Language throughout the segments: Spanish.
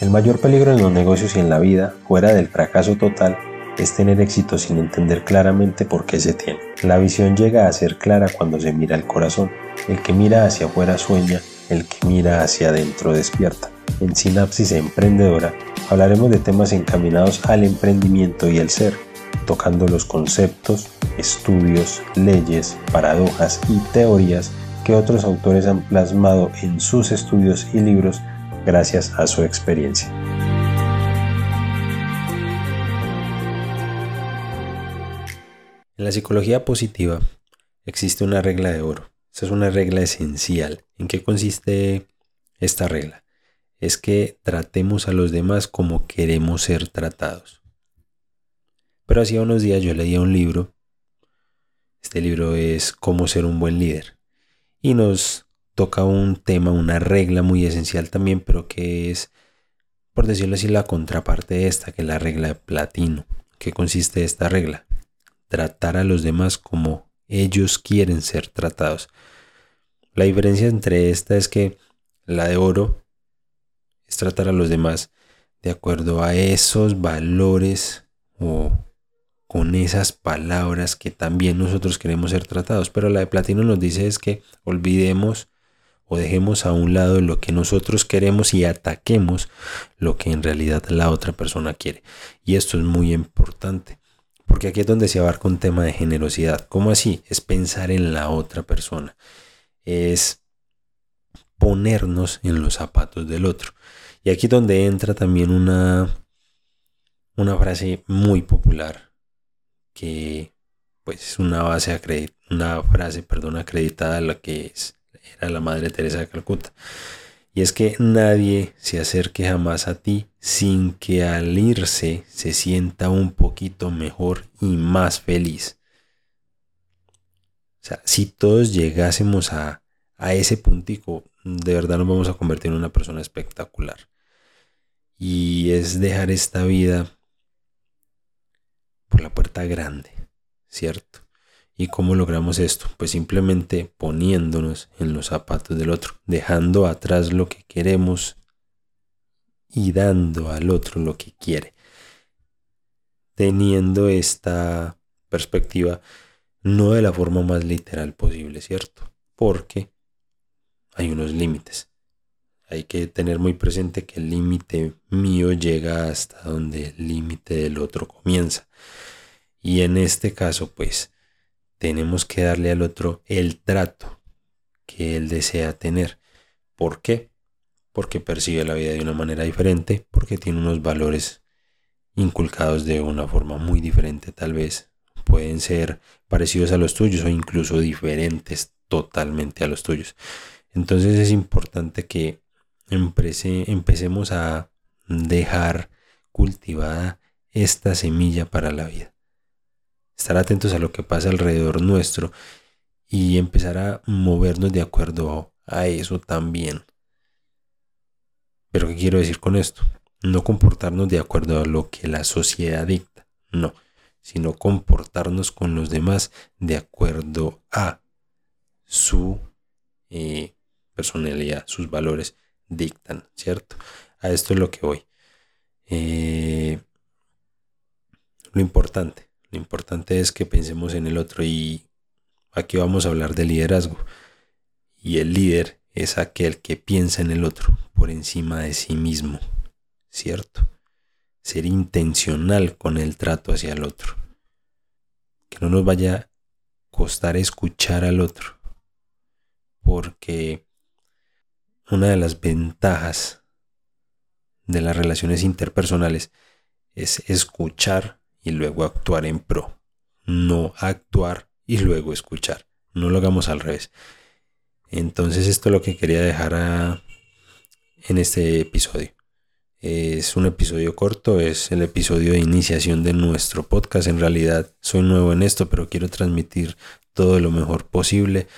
El mayor peligro en los negocios y en la vida, fuera del fracaso total, es tener éxito sin entender claramente por qué se tiene. La visión llega a ser clara cuando se mira el corazón. El que mira hacia afuera sueña, el que mira hacia adentro despierta. En Sinapsis Emprendedora hablaremos de temas encaminados al emprendimiento y el ser, tocando los conceptos, estudios, leyes, paradojas y teorías que otros autores han plasmado en sus estudios y libros gracias a su experiencia. En la psicología positiva existe una regla de oro. Esa es una regla esencial. ¿En qué consiste esta regla? Es que tratemos a los demás como queremos ser tratados. Pero hacía unos días yo leía un libro. Este libro es Cómo ser un buen líder. Y nos toca un tema, una regla muy esencial también, pero que es, por decirlo así, la contraparte de esta, que es la regla de platino. ¿Qué consiste esta regla? Tratar a los demás como ellos quieren ser tratados. La diferencia entre esta es que la de oro es tratar a los demás de acuerdo a esos valores o con esas palabras que también nosotros queremos ser tratados. Pero la de platino nos dice es que olvidemos o dejemos a un lado lo que nosotros queremos y ataquemos lo que en realidad la otra persona quiere. Y esto es muy importante, porque aquí es donde se abarca un tema de generosidad. ¿Cómo así? Es pensar en la otra persona. Es ponernos en los zapatos del otro. Y aquí es donde entra también una, una frase muy popular que pues es una base una frase, perdón, acreditada la que es era la Madre Teresa de Calcuta. Y es que nadie se acerque jamás a ti sin que al irse se sienta un poquito mejor y más feliz. O sea, si todos llegásemos a, a ese puntico, de verdad nos vamos a convertir en una persona espectacular. Y es dejar esta vida por la puerta grande, ¿cierto? ¿Y cómo logramos esto? Pues simplemente poniéndonos en los zapatos del otro, dejando atrás lo que queremos y dando al otro lo que quiere. Teniendo esta perspectiva no de la forma más literal posible, ¿cierto? Porque hay unos límites. Hay que tener muy presente que el límite mío llega hasta donde el límite del otro comienza. Y en este caso, pues, tenemos que darle al otro el trato que él desea tener. ¿Por qué? Porque percibe la vida de una manera diferente, porque tiene unos valores inculcados de una forma muy diferente tal vez. Pueden ser parecidos a los tuyos o incluso diferentes totalmente a los tuyos. Entonces es importante que empecemos a dejar cultivada esta semilla para la vida estar atentos a lo que pasa alrededor nuestro y empezar a movernos de acuerdo a eso también. Pero ¿qué quiero decir con esto? No comportarnos de acuerdo a lo que la sociedad dicta, no, sino comportarnos con los demás de acuerdo a su eh, personalidad, sus valores dictan, ¿cierto? A esto es lo que voy. Eh, lo importante, lo importante es que pensemos en el otro y aquí vamos a hablar de liderazgo. Y el líder es aquel que piensa en el otro por encima de sí mismo, ¿cierto? Ser intencional con el trato hacia el otro. Que no nos vaya a costar escuchar al otro. Porque una de las ventajas de las relaciones interpersonales es escuchar y luego actuar en pro. No actuar y luego escuchar. No lo hagamos al revés. Entonces esto es lo que quería dejar en este episodio. Es un episodio corto, es el episodio de iniciación de nuestro podcast. En realidad soy nuevo en esto, pero quiero transmitir todo lo mejor posible.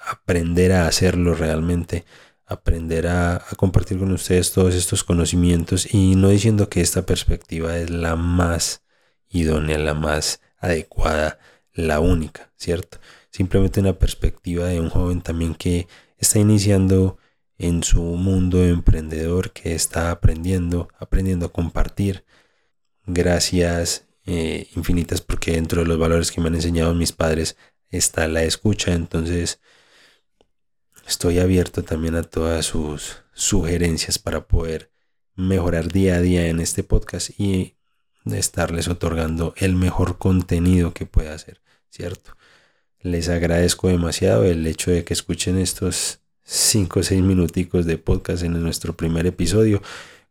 Aprender a hacerlo realmente aprender a, compartir con ustedes todos estos conocimientos y no diciendo que esta perspectiva es la más idónea, la más adecuada, la única, ¿cierto? Simplemente una perspectiva de un joven también que está iniciando en su mundo emprendedor que está aprendiendo, aprendiendo a compartir. Gracias eh, infinitas porque dentro de los valores que me han enseñado mis padres está la escucha, entonces estoy abierto también a todas sus sugerencias para poder mejorar día a día en este podcast y estarles otorgando el mejor contenido que pueda hacer, ¿cierto? Les agradezco demasiado el hecho de que escuchen estos 5 o 6 minuticos de podcast en nuestro primer episodio.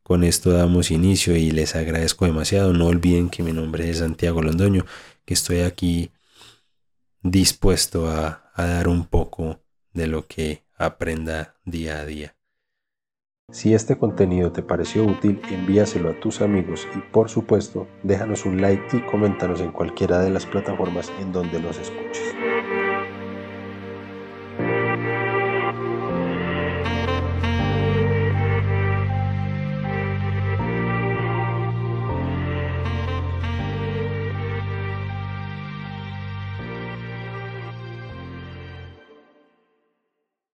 Con esto damos inicio y les agradezco demasiado. No olviden que mi nombre es Santiago Londoño, que estoy aquí dispuesto a, a dar un poco de lo que aprenda día a día. Si este contenido te pareció útil, envíaselo a tus amigos y por supuesto déjanos un like y coméntanos en cualquiera de las plataformas en donde nos escuches.